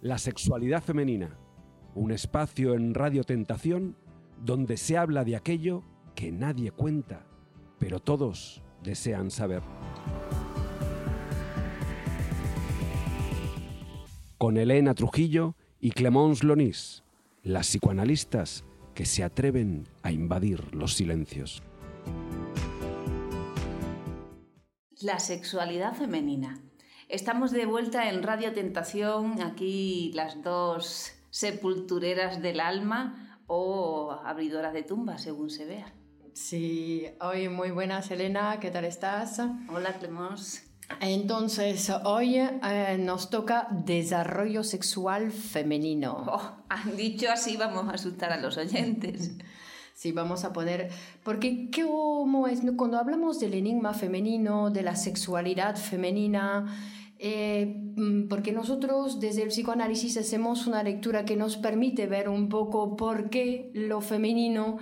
La sexualidad femenina, un espacio en Radio Tentación donde se habla de aquello que nadie cuenta, pero todos desean saber. Con Elena Trujillo y Clemence Lonis, las psicoanalistas que se atreven a invadir los silencios. La sexualidad femenina. Estamos de vuelta en Radio Tentación, aquí las dos sepultureras del alma o abridoras de tumbas, según se vea. Sí, hoy muy buenas, Elena, ¿qué tal estás? Hola, Clemence. Entonces, hoy eh, nos toca desarrollo sexual femenino. Oh, han dicho así, vamos a asustar a los oyentes. Sí, vamos a poner, porque ¿cómo es? Cuando hablamos del enigma femenino, de la sexualidad femenina, eh, mm, porque nosotros desde el psicoanálisis hacemos una lectura que nos permite ver un poco por qué lo femenino,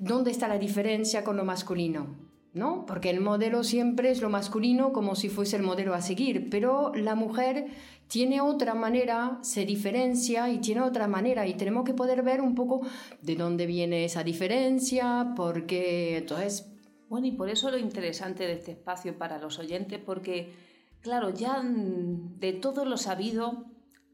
dónde está la diferencia con lo masculino. ¿No? Porque el modelo siempre es lo masculino como si fuese el modelo a seguir, pero la mujer tiene otra manera, se diferencia y tiene otra manera y tenemos que poder ver un poco de dónde viene esa diferencia, porque entonces... Bueno, y por eso lo interesante de este espacio para los oyentes, porque, claro, ya de todo lo sabido,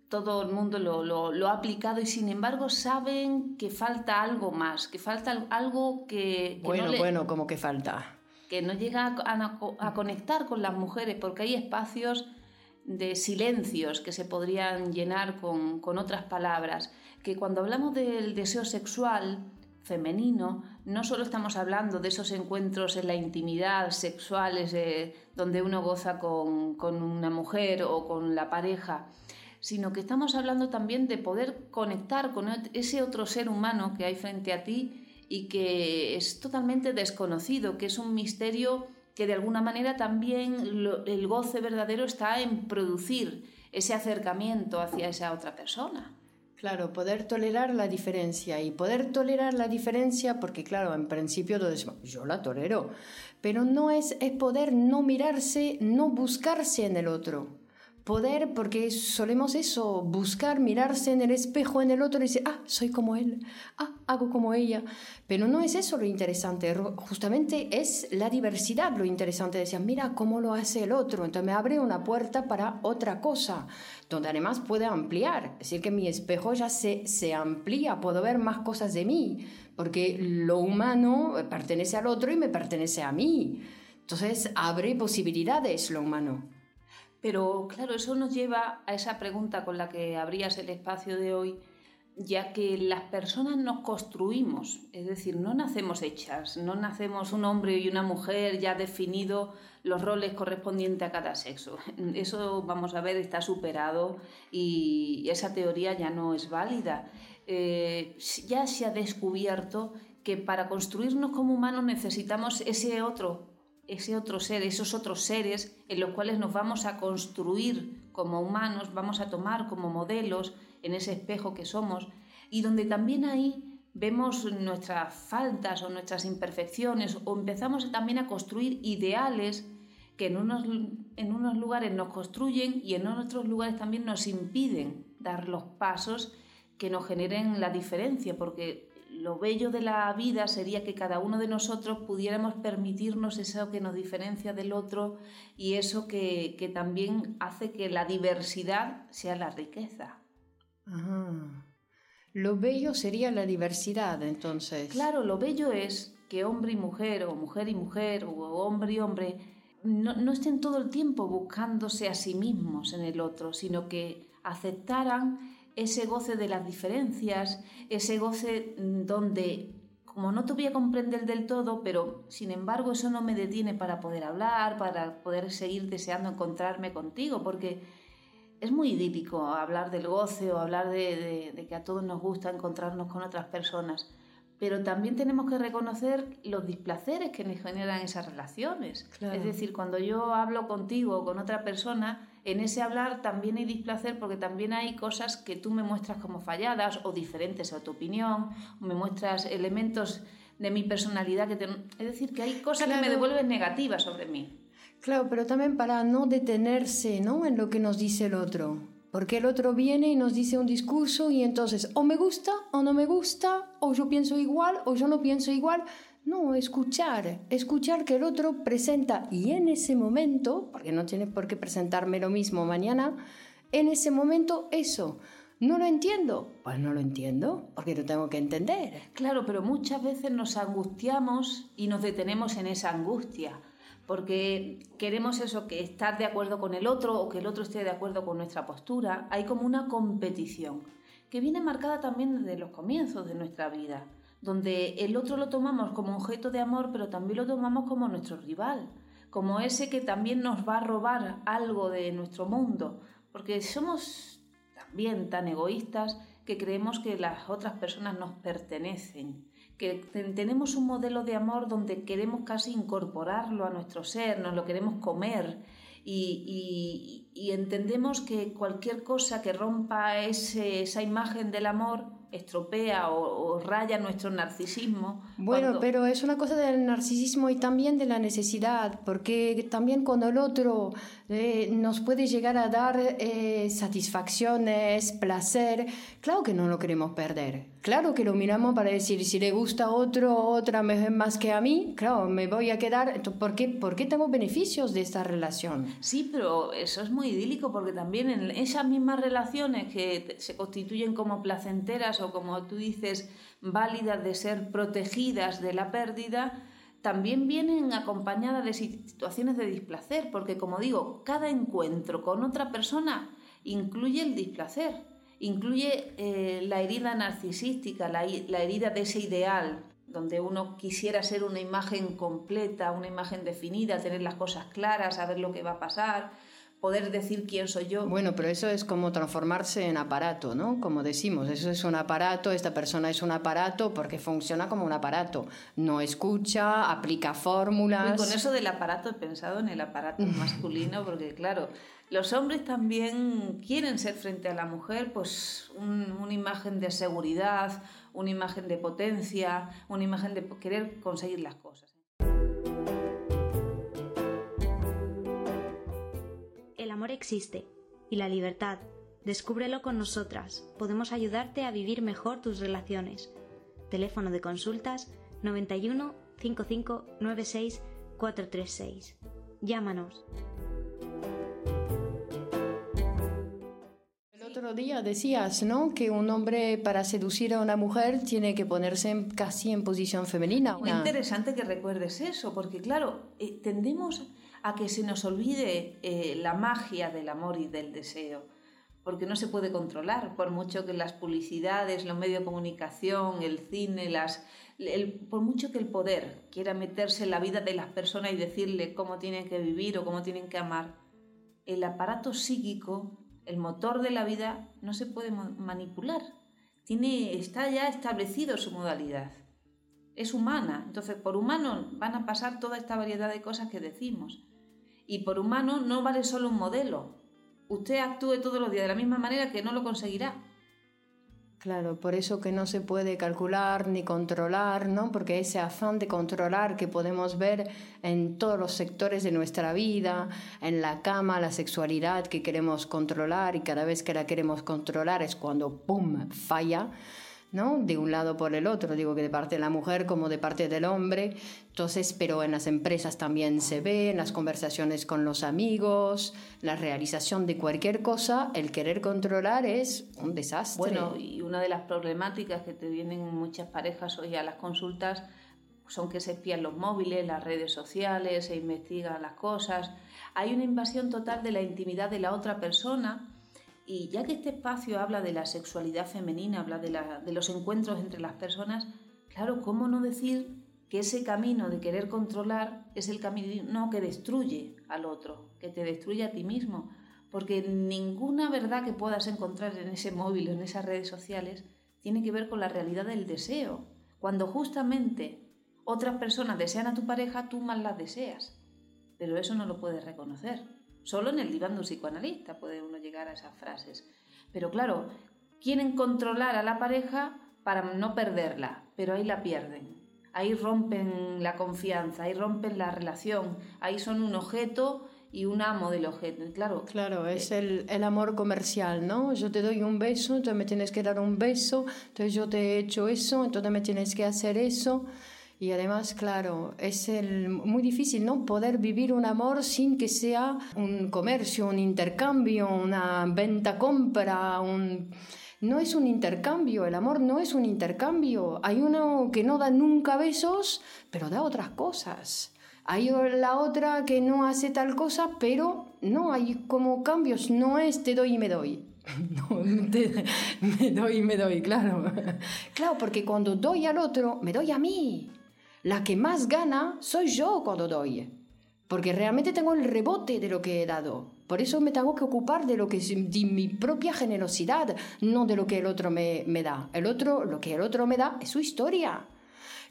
todo el mundo lo, ha aplicado y sin embargo saben que falta algo más, que falta algo que... bueno, bueno, como que falta. No llega a conectar con las mujeres, porque hay espacios de silencios que se podrían llenar con, otras palabras, que cuando hablamos del deseo sexual femenino, no solo estamos hablando de esos encuentros en la intimidad sexuales donde uno goza con, con una mujer o con la pareja, sino que estamos hablando también de poder conectar con ese otro ser humano que hay frente a ti y que es totalmente desconocido, que es un misterio que de alguna manera también el goce verdadero está en producir ese acercamiento hacia esa otra persona. Claro, poder tolerar la diferencia y poder tolerar la diferencia, porque claro, en principio yo la tolero, pero no es, es poder no mirarse, no buscarse en el otro poder, porque solemos eso, buscar, mirarse en el espejo en el otro y decir, ah, soy como él, ah, hago como ella. Pero no es eso lo interesante, justamente es la diversidad lo interesante. Decir, mira cómo lo hace el otro, entonces me abre una puerta para otra cosa, donde además puede ampliar. Es decir, que mi espejo ya se, se amplía, puedo ver más cosas de mí, porque lo humano pertenece al otro y me pertenece a mí. Entonces abre posibilidades lo humano. Pero claro, eso nos lleva a esa pregunta con la que abrías el espacio de hoy, ya que las personas nos construimos, es decir, no nacemos hechas, no nacemos un hombre y una mujer ya definido los roles correspondientes a cada sexo. Eso, vamos a ver, está superado y esa teoría ya no es válida. Eh, ya se ha descubierto que para construirnos como humanos necesitamos ese otro ese otro ser, esos otros seres en los cuales nos vamos a construir como humanos, vamos a tomar como modelos en ese espejo que somos. Y donde también ahí vemos nuestras faltas o nuestras imperfecciones o empezamos también a construir ideales que en unos, en unos lugares nos construyen y en otros lugares también nos impiden dar los pasos que nos generen la diferencia, porque lo bello de la vida sería que cada uno de nosotros pudiéramos permitirnos eso que nos diferencia del otro y eso que, también hace que la diversidad sea la riqueza. Lo bello sería la diversidad, entonces. Claro, lo bello es que hombre y mujer, o mujer y mujer, o hombre y hombre, no, no estén todo el tiempo buscándose a sí mismos en el otro, sino que aceptaran ese goce de las diferencias, ese goce mm, donde como no te voy a comprender del todo, pero sin embargo eso no me detiene para poder hablar, para poder seguir deseando encontrarme contigo, porque es muy idílico hablar del goce o hablar de, que a todos nos gusta encontrarnos con otras personas, pero también tenemos que reconocer los displaceres que nos generan esas relaciones. Es decir, cuando yo hablo contigo o con otra persona, en ese hablar también hay displacer porque también hay cosas que tú me muestras como falladas o diferentes a tu opinión, o me muestras elementos de mi personalidad que es decir, que hay cosas que me devuelven negativas sobre mí. Claro, pero también para no detenerse, ¿no? en lo que nos dice el otro. Porque el otro viene y nos dice un discurso y entonces o me gusta o no me gusta, o yo pienso igual o yo no pienso igual. No, escuchar, escuchar que el otro presenta y en ese momento, porque no tiene por qué presentarme lo mismo mañana, en ese momento eso. No lo entiendo. Pues no lo entiendo, porque lo tengo que entender. Claro, pero muchas veces nos angustiamos y nos detenemos en esa angustia, porque queremos eso, que estar de acuerdo con el otro o que el otro esté de acuerdo con nuestra postura. Hay como una competición que viene marcada también desde los comienzos de nuestra vida donde el otro lo tomamos como objeto de amor, pero también lo tomamos como nuestro rival, como ese que también nos va a robar algo de nuestro mundo, porque somos también tan egoístas que creemos que las otras personas nos pertenecen, que tenemos un modelo de amor donde queremos casi incorporarlo a nuestro ser, nos lo queremos comer y, entendemos que cualquier cosa que rompa esa imagen del amor estropea o, raya nuestro narcisismo. Bueno, pero es una cosa del narcisismo y también de la necesidad, porque también cuando el otro eh, nos puede llegar a dar eh, satisfacciones, placer, claro que no lo queremos perder. Claro que lo miramos para decir, si le gusta otro o otra más que a mí, claro, me voy a quedar, ¿por qué, ¿por qué tengo beneficios de esta relación? Sí, pero eso es muy idílico porque también en esas mismas relaciones que se constituyen como placenteras o como tú dices, válidas de ser protegidas de la pérdida, también vienen acompañadas de situaciones de displacer, porque como digo, cada encuentro con otra persona incluye el displacer incluye eh, la herida narcisística, la, herida de ese ideal, donde uno quisiera ser una imagen completa, una imagen definida, tener las cosas claras, saber lo que va a pasar, poder decir quién soy yo. Bueno, pero eso es como transformarse en aparato, ¿no? Como decimos, eso es un aparato, esta persona es un aparato porque funciona como un aparato. No escucha, aplica fórmulas. Y con eso del aparato he pensado en el aparato masculino, porque claro, los hombres también quieren ser frente a la mujer, pues una imagen de seguridad, una imagen de potencia, una imagen de querer conseguir las cosas. Amor existe y la libertad. Descúbrelo con nosotras. Podemos ayudarte a vivir mejor tus relaciones. Teléfono de consultas 91 55 96 436. Llámanos. El otro día decías, ¿no? Que un hombre para seducir a una mujer tiene que ponerse casi en posición femenina. Muy interesante que recuerdes eso, porque claro, eh, tendemos a que se nos olvide eh, la magia del amor y del deseo, porque no se puede controlar, por mucho que las publicidades, los medios de comunicación, el cine, las, por mucho que el poder quiera meterse en la vida de las personas y decirle cómo tienen que vivir o cómo tienen que amar, el aparato psíquico, el motor de la vida, no se puede manipular. Tiene, está ya establecido su modalidad. Es humana. Entonces, por humano van a pasar toda esta variedad de cosas que decimos. Y por humano no vale solo un modelo. Usted actúe todos los días de la misma manera que no lo conseguirá. Claro, por eso que no se puede calcular ni controlar, ¿no? Porque ese afán de controlar que podemos ver en todos los sectores de nuestra vida, en la cama, la sexualidad que queremos controlar y cada vez que la queremos controlar es cuando ¡pum! falla. ¿No? De un lado por el otro, digo que de parte de la mujer como de parte del hombre. Entonces, pero en las empresas también se ve, en las conversaciones con los amigos, la realización de cualquier cosa, el querer controlar es un desastre. Bueno, y una de las problemáticas que te vienen muchas parejas hoy a las consultas son que se espían los móviles, las redes sociales, se investigan las cosas. Hay una invasión total de la intimidad de la otra persona y ya que este espacio habla de la sexualidad femenina, habla de, los encuentros entre las personas, claro, ¿cómo no decir que ese camino de querer controlar es el camino que destruye al otro, que te destruye a ti mismo? Porque ninguna verdad que puedas encontrar en ese móvil, en esas redes sociales, tiene que ver con la realidad del deseo. Cuando justamente otras personas desean a tu pareja, tú más las deseas. Pero eso no lo puedes reconocer. Solo en el diván de un psicoanalista puede uno llegar a esas frases. Pero claro, quieren controlar a la pareja para no perderla, pero ahí la pierden. Ahí rompen la confianza, ahí rompen la relación, ahí son un objeto y un amo del objeto. Claro, claro es el, el, amor comercial, ¿no? Yo te doy un beso, entonces me tienes que dar un beso, entonces yo te he hecho eso, entonces me tienes que hacer eso. Y además, claro, es el, muy difícil ¿no? poder vivir un amor sin que sea un comercio, un intercambio, una venta-compra, un no es un intercambio, el amor no es un intercambio. Hay uno que no da nunca besos, pero da otras cosas. Hay la otra que no hace tal cosa, pero no hay como cambios, no es te doy y me doy. No, me doy y me doy, claro. Claro, porque cuando doy al otro, me doy a mí. La que más gana soy yo cuando doy. Porque realmente tengo el rebote de lo que he dado. Por eso me tengo que ocupar de lo que de mi propia generosidad, no de lo que el otro me, me, da. El otro, lo que el otro me da es su historia.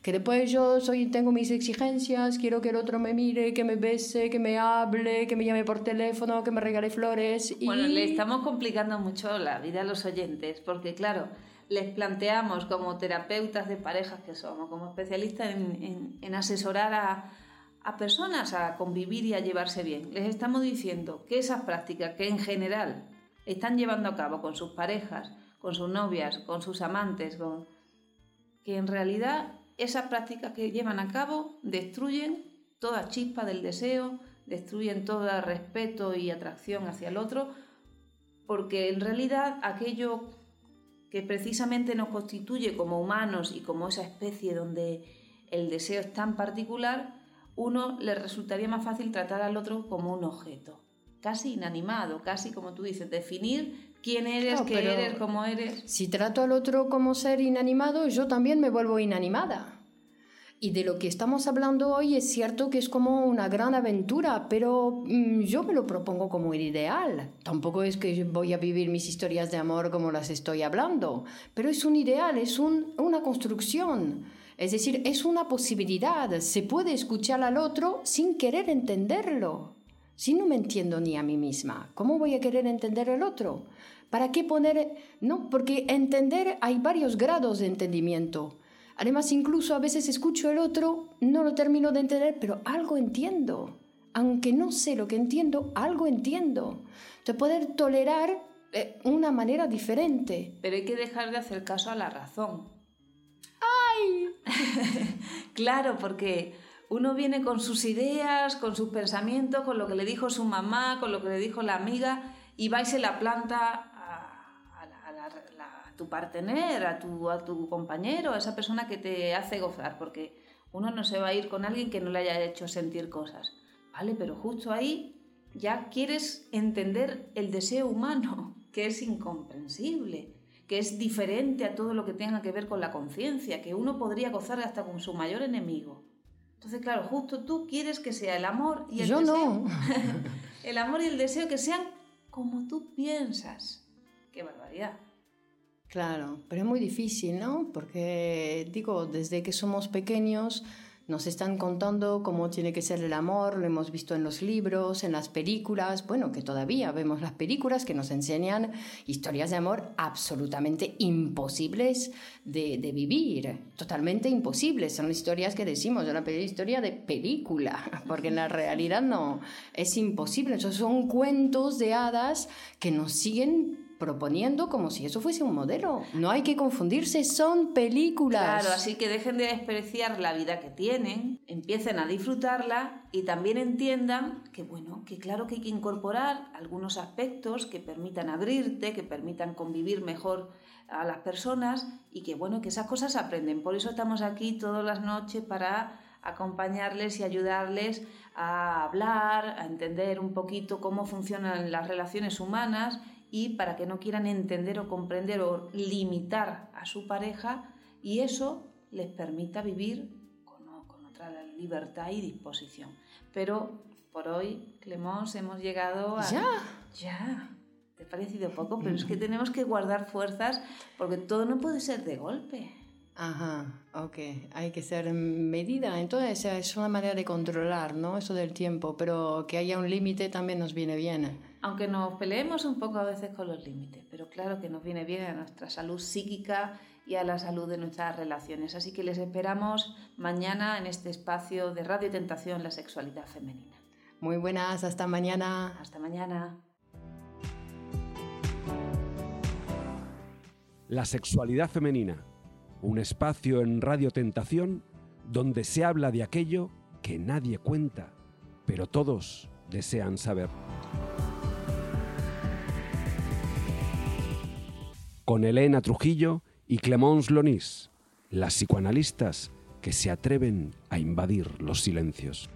Que después yo soy, tengo mis exigencias, quiero que el otro me mire, que me bese, que me hable, que me llame por teléfono, que me regale flores. Y... Bueno, le estamos complicando mucho la vida a los oyentes, porque claro, les planteamos como terapeutas de parejas que somos, como especialistas en, asesorar a a personas a convivir y a llevarse bien. Les estamos diciendo que esas prácticas que en general están llevando a cabo con sus parejas, con sus novias, con sus amantes, que en realidad esas prácticas que llevan a cabo destruyen toda chispa del deseo, destruyen todo respeto y atracción hacia el otro, porque en realidad aquello que precisamente nos constituye como humanos y como esa especie donde el deseo es tan particular, uno le resultaría más fácil tratar al otro como un objeto, casi inanimado, casi como tú dices, definir quién eres, qué eres, cómo eres. Si trato al otro como ser inanimado, yo también me vuelvo inanimada. Y de lo que estamos hablando hoy es cierto que es como una gran aventura, pero mm, yo me lo propongo como el ideal. Tampoco es que voy a vivir mis historias de amor como las estoy hablando, pero es un ideal, es un, una construcción. Es decir, es una posibilidad. Se puede escuchar al otro sin querer entenderlo. Si no me entiendo ni a mí misma, ¿cómo voy a querer entender al otro? ¿Para qué poner.? No, porque entender hay varios grados de entendimiento. Además, incluso a veces escucho al otro, no lo termino de entender, pero algo entiendo. Aunque no sé lo que entiendo, algo entiendo. De poder tolerar eh, una manera diferente. Pero hay que dejar de hacer caso a la razón. ¡Ay! claro, porque uno viene con sus ideas, con sus pensamientos, con lo que le dijo su mamá, con lo que le dijo la amiga, y va y se la planta a, tu partener, a tu, a tu compañero, a esa persona que te hace gozar, porque uno no se va a ir con alguien que no le haya hecho sentir cosas. Vale, pero justo ahí ya quieres entender el deseo humano, que es incomprensible que es diferente a todo lo que tenga que ver con la conciencia, que uno podría gozar hasta con su mayor enemigo. Entonces, claro, justo tú quieres que sea el amor y el Yo deseo. no. el amor y el deseo que sean como tú piensas. Qué barbaridad. Claro, pero es muy difícil, ¿no? Porque, digo, desde que somos pequeños nos están contando cómo tiene que ser el amor, lo hemos visto en los libros, en las películas, bueno, que todavía vemos las películas que nos enseñan historias de amor absolutamente imposibles de, de vivir, totalmente imposibles. Son historias que decimos, una historia de película, porque en la realidad no, es imposible. Entonces son cuentos de hadas que nos siguen proponiendo como si eso fuese un modelo. No hay que confundirse, son películas. Claro, así que dejen de despreciar la vida que tienen, empiecen a disfrutarla y también entiendan que, bueno, que claro que hay que incorporar algunos aspectos que permitan abrirte, que permitan convivir mejor a las personas y que, bueno, que esas cosas aprenden. Por eso estamos aquí todas las noches para acompañarles y ayudarles a hablar, a entender un poquito cómo funcionan las relaciones humanas y para que no quieran entender o comprender o limitar a su pareja y eso les permita vivir con, con otra libertad y disposición. Pero por hoy, Clemons, hemos llegado a... ¿Ya? Ya. Te ha parecido poco, pero es que tenemos que guardar fuerzas porque todo no puede ser de golpe. Ajá, ok. Hay que ser medida. Entonces es una manera de controlar, ¿no? Eso del tiempo, pero que haya un límite también nos viene bien. Aunque nos peleemos un poco a veces con los límites, pero claro que nos viene bien a nuestra salud psíquica y a la salud de nuestras relaciones. Así que les esperamos mañana en este espacio de Radio Tentación, la sexualidad femenina. Muy buenas, hasta mañana. Hasta mañana. La sexualidad femenina, un espacio en Radio Tentación donde se habla de aquello que nadie cuenta, pero todos desean saber. Con Elena Trujillo y Clemence Lonis, las psicoanalistas que se atreven a invadir los silencios.